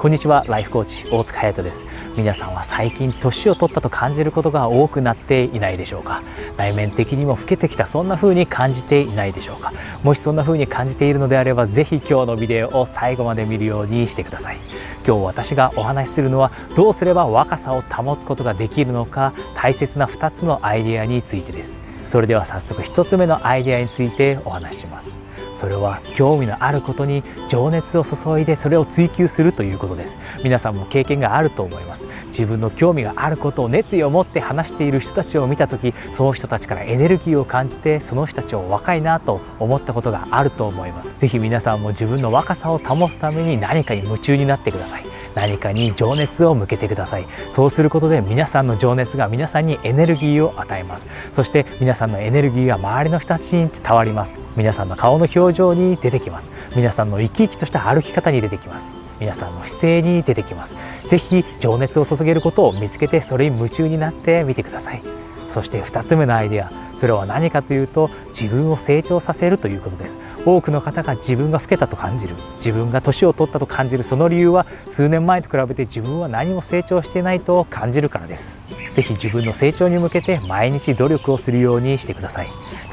こんにちはライフコーチ大塚隼人です。皆さんは最近年を取ったと感じることが多くなっていないでしょうか？内面的にも老けてきたそんな風に感じていないでしょうか？もしそんな風に感じているのであればぜひ今日のビデオを最後まで見るようにしてください。今日私がお話しするのはどうすれば若さを保つことができるのか大切な2つのアイデアについてです。それでは早速1つ目のアイデアについてお話しします。それは興味のあることに情熱を注いでそれを追求するということです。皆さんも経験があると思います。自分の興味があることを熱意を持って話している人たちを見た時その人たちからエネルギーを感じてその人たちを若いなと思ったことがあると思います。是非皆さんも自分の若さを保つために何かに夢中になってください。何かに情熱を向けてください。そうすることで皆さんの情熱が皆さんにエネルギーを与えます。そして皆さんのエネルギーが周りの人たちに伝わります。皆さんの顔の表情に出てきます。皆さんの生き生きとした歩き方に出てきます。皆さんの姿勢に出てきます。是非情熱を注げることを見つけてそれに夢中になってみてください。そして2つ目のアイデア。それは何かというと自分を成長させるということです。多くの方が自分が老けたと感じる。自分が年を取ったと感じる。その理由は数年前と比べて自分は何も成長していないと感じるからです。是非自分の成長に向けて毎日努力をするようにしてください。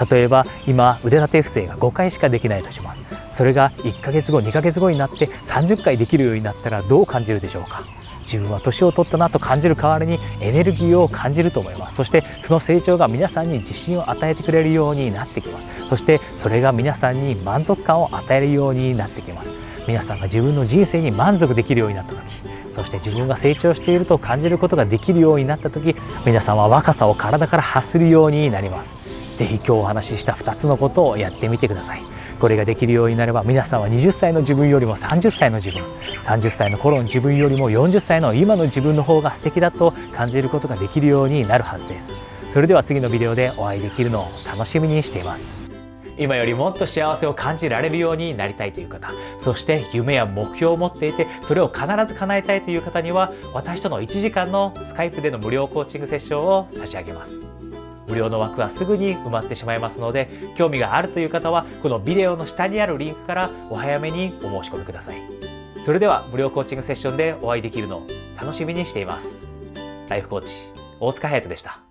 例えば今腕立て伏せが5回しかできないとします。それが1ヶ月後2ヶ月後になって30回できるようになったらどう感じるでしょうか？自分は年を取ったなと感じる代わりにエネルギーを感じると思います。そしてその成長が皆さんに自信を与えてくれるようになってきます。そしてそれが皆さんに満足感を与えるようになってきます。皆さんが自分の人生に満足できるようになった時そして自分が成長していると感じることができるようになった時皆さんは若さを体から発するようになります。是非今日お話しした2つのことをやってみてください。これができるようになれば皆さんは20歳の自分よりも30歳の自分30歳の頃の自分よりも40歳の今の自分の方が素敵だと感じることができるようになるはずです。それでは次のビデオでお会いできるのを楽しみにしています。今よりもっと幸せを感じられるようになりたいという方そして夢や目標を持っていてそれを必ず叶えたいという方には私との1時間のスカイプでの無料コーチングセッションを差し上げます。無料の枠はすぐに埋まってしまいますので興味があるという方はこのビデオの下にあるリンクからお早めにお申し込みください。それでは無料コーチングセッションでお会いできるのを楽しみにしています。ライフコーチ大塚隼人でした。